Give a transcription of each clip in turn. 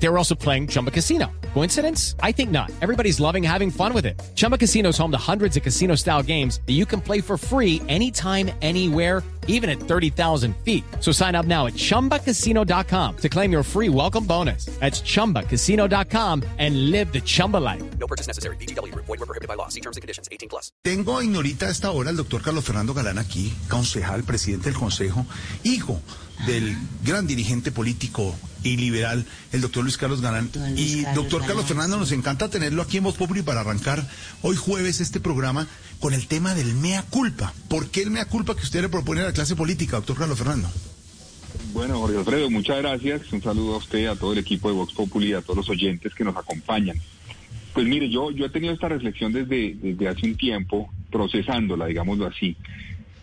They were also playing Chumba Casino. Coincidence? I think not. Everybody's loving having fun with it. Chumba Casino is home to hundreds of casino style games that you can play for free anytime, anywhere, even at 30,000 feet. So sign up now at chumbacasino.com to claim your free welcome bonus. That's chumbacasino.com and live the Chumba life. No purchase necessary. BGW. Void were prohibited by law. See terms and conditions. 18 plus. Tengo Ignorita a esta hora al doctor Carlos Fernando Galán aquí, concejal, presidente del Consejo, hijo del gran dirigente político y liberal, el doctor Luis Carlos Galán. Y Carlos doctor Carlos. Fernando, nos encanta tenerlo aquí en Voz Populi para arrancar hoy jueves este programa con el tema del mea culpa. ¿Por qué el mea culpa que usted le propone a la clase política, doctor Carlos Fernando? Bueno, Jorge Alfredo, muchas gracias. Un saludo a usted, a todo el equipo de Vox Populi y a todos los oyentes que nos acompañan. Pues mire, yo, yo he tenido esta reflexión desde, desde hace un tiempo, procesándola, digámoslo así.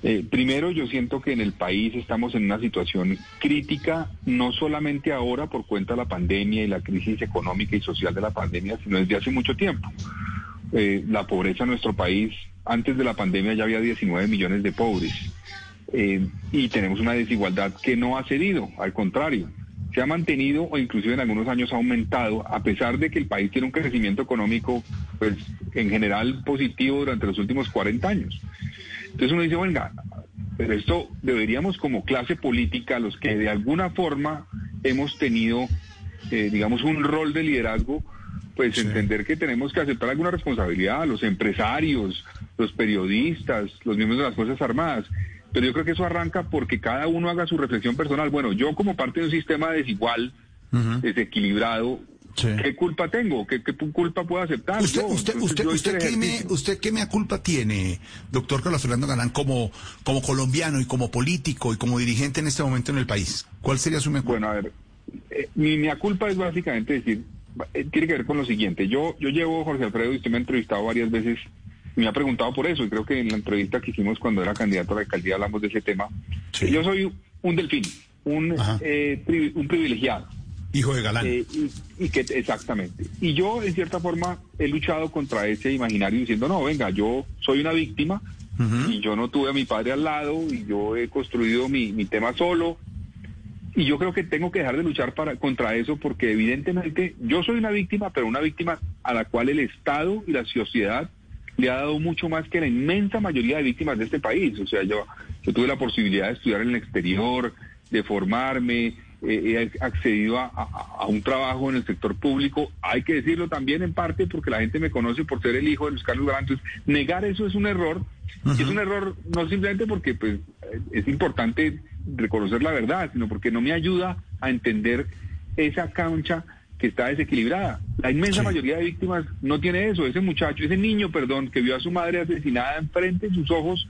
Eh, primero, yo siento que en el país estamos en una situación crítica, no solamente ahora por cuenta de la pandemia y la crisis económica y social de la pandemia, sino desde hace mucho tiempo. Eh, la pobreza en nuestro país, antes de la pandemia ya había 19 millones de pobres. Eh, y tenemos una desigualdad que no ha cedido, al contrario, se ha mantenido o inclusive en algunos años ha aumentado, a pesar de que el país tiene un crecimiento económico, pues en general positivo durante los últimos 40 años. Entonces uno dice, venga, pero esto deberíamos como clase política, los que de alguna forma hemos tenido, eh, digamos, un rol de liderazgo, pues entender que tenemos que aceptar alguna responsabilidad, los empresarios, los periodistas, los miembros de las Fuerzas Armadas. Pero yo creo que eso arranca porque cada uno haga su reflexión personal. Bueno, yo como parte de un sistema desigual, desequilibrado, Sí. ¿qué culpa tengo? ¿Qué, qué culpa puedo aceptar? Usted, yo? usted, usted, yo hice usted, qué me, usted qué mea culpa tiene, doctor Carlos Fernando Galán, como, como colombiano y como político y como dirigente en este momento en el país? ¿Cuál sería su mea culpa? Bueno, a ver, eh, mi, mi culpa es básicamente decir, eh, tiene que ver con lo siguiente. Yo, yo llevo, Jorge Alfredo, y usted me ha entrevistado varias veces, me ha preguntado por eso, y creo que en la entrevista que hicimos cuando era candidato a la alcaldía hablamos de ese tema. Sí. Yo soy un delfín, un, eh, un privilegiado. Hijo de Galán. Eh, y, y que exactamente. Y yo, en cierta forma, he luchado contra ese imaginario diciendo, no, venga, yo soy una víctima y yo no tuve a mi padre al lado y yo he construido mi, mi tema solo. Y yo creo que tengo que dejar de luchar para, contra eso porque evidentemente yo soy una víctima, pero una víctima a la cual el Estado y la sociedad le ha dado mucho más que la inmensa mayoría de víctimas de este país. O sea, yo, yo tuve la posibilidad de estudiar en el exterior, de formarme, eh, he accedido a, a- a un trabajo en el sector público. Hay que decirlo también en parte porque la gente me conoce por ser el hijo de Luis Carlos Galán. Entonces, negar eso es un error. Es un error no simplemente porque pues, eh, es importante reconocer la verdad, sino porque no me ayuda a entender esa cancha que está desequilibrada. La inmensa Sí. mayoría de víctimas no tiene eso. Ese muchacho, ese niño, perdón, que vio a su madre asesinada enfrente de sus ojos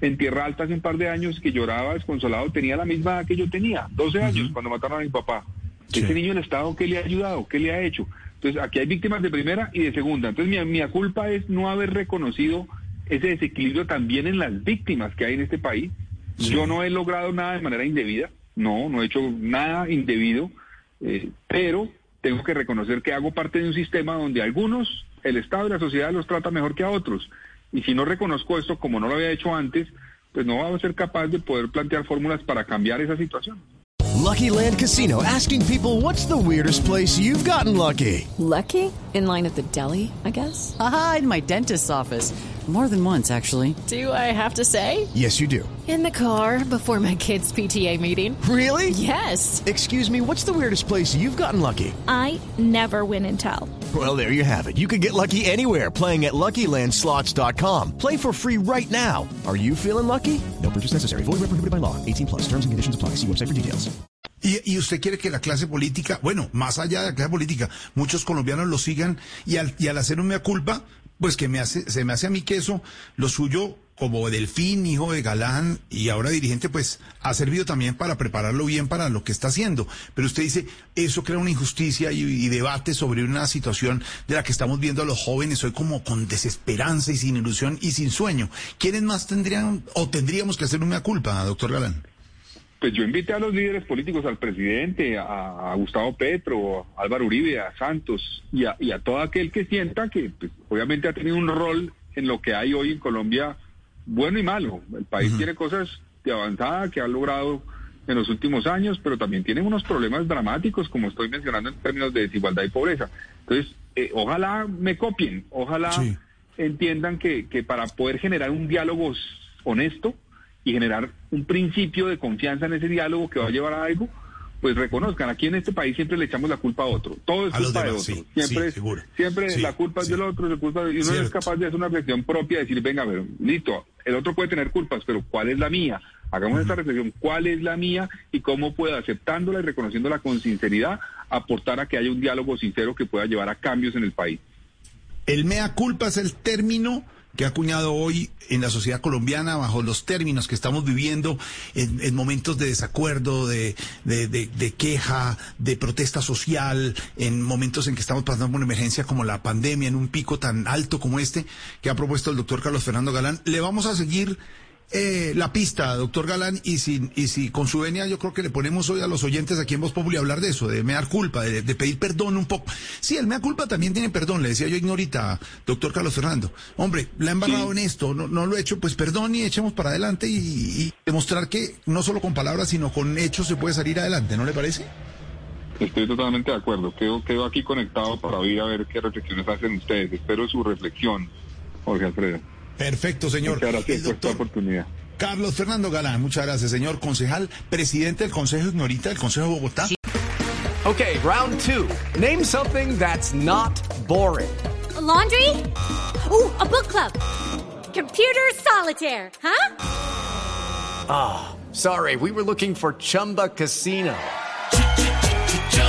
en Tierra Alta hace un par de años, que lloraba desconsolado, tenía la misma edad que yo tenía, 12 años, cuando mataron a mi papá. Sí. Ese niño, el Estado, ¿qué le ha ayudado? ¿Qué le ha hecho? Entonces, aquí hay víctimas de primera y de segunda. Entonces, mi, mi culpa es no haber reconocido ese desequilibrio también en las víctimas que hay en este país. Yo no he logrado nada de manera indebida, no, no he hecho nada indebido, eh, pero tengo que reconocer que hago parte de un sistema donde algunos, el Estado y la sociedad los trata mejor que a otros. Y si no reconozco esto como no lo había hecho antes, pues no voy a ser capaz de poder plantear fórmulas para cambiar esa situación. Lucky Land Casino asking people what's the weirdest place you've gotten lucky? Lucky? In line at the deli, I guess? Aha, in my dentist's office. More than once, actually. Do I have to say? Yes, you do. In the car before my kids' PTA meeting. Really? Yes. Excuse me, what's the weirdest place you've gotten lucky? I never win and tell. Well, there you have it. You can get lucky anywhere playing at LuckyLandSlots.com. Play for free right now. Are you feeling lucky? No purchase necessary. Void where prohibited by law. 18 plus. Terms and conditions apply. See website for details. Y, y usted quiere que la clase política, bueno, más allá de la clase política, muchos colombianos lo sigan y al, y al hacer un mea culpa, pues que me hace, se me hace a mí que eso, lo suyo como Delfín, hijo de Galán y ahora dirigente, pues ha servido también para prepararlo bien para lo que está haciendo. Pero usted dice, eso crea una injusticia y, y debate sobre una situación de la que estamos viendo a los jóvenes hoy como con desesperanza y sin ilusión y sin sueño. ¿Quiénes más tendrían o tendríamos que hacer un mea culpa, doctor Galán? Pues yo invité a los líderes políticos, al presidente, a, a Gustavo Petro, a Álvaro Uribe, a Santos y a, y a todo aquel que sienta que pues, obviamente ha tenido un rol en lo que hay hoy en Colombia, bueno y malo. El país tiene cosas de avanzada que ha logrado en los últimos años, pero también tiene unos problemas dramáticos, como estoy mencionando en términos de desigualdad y pobreza. Entonces, eh, ojalá me copien, ojalá Sí. entiendan que, que para poder generar un diálogo honesto y generar un principio de confianza en ese diálogo que va a llevar a algo, pues reconozcan, aquí en este país siempre le echamos la culpa a otro, todo es A culpa de otro, sí, siempre, sí, es- seguro. siempre Sí, la culpa es del otro, la culpa de- y uno no es Cierto. capaz de hacer una reflexión propia, de decir, venga, pero, listo, el otro puede tener culpas, pero ¿cuál es la mía? Hagamos esta reflexión, ¿cuál es la mía? Y cómo puedo, aceptándola y reconociéndola con sinceridad, aportar a que haya un diálogo sincero que pueda llevar a cambios en el país. El mea culpa es el término que ha acuñado hoy en la sociedad colombiana bajo los términos que estamos viviendo en, en momentos de desacuerdo, de, de, de- de queja, de protesta social, en momentos en que estamos pasando por una emergencia como la pandemia, en un pico tan alto como este que ha propuesto el doctor Carlos Fernando Galán. Le vamos a seguir eh, la pista, doctor Galán, y si, y si con su venia yo creo que le ponemos hoy a los oyentes aquí en Voz Populi a hablar de eso, de mear culpa, de, de pedir perdón un poco. Sí, el mea culpa también tiene perdón, le decía yo ignorita, doctor Carlos Fernando. Hombre, la ha embarrado Sí. en esto, no, no lo he hecho, pues perdón y echemos para adelante y, y demostrar que no solo con palabras, sino con hechos se puede salir adelante, ¿no le parece? Estoy totalmente de acuerdo. Quedo, quedo aquí conectado para oír a ver qué reflexiones hacen ustedes. Espero su reflexión, Jorge Alfredo. Perfecto, señor. Muchas gracias El por esta oportunidad. Carlos Fernando Galán, muchas gracias, señor concejal, presidente del Consejo Ignorita del Consejo de Bogotá. Okay, round two. Name something that's not boring. laundry? Ooh, a book club. Computer solitaire, huh? Sorry, we were looking for Chumba Casino.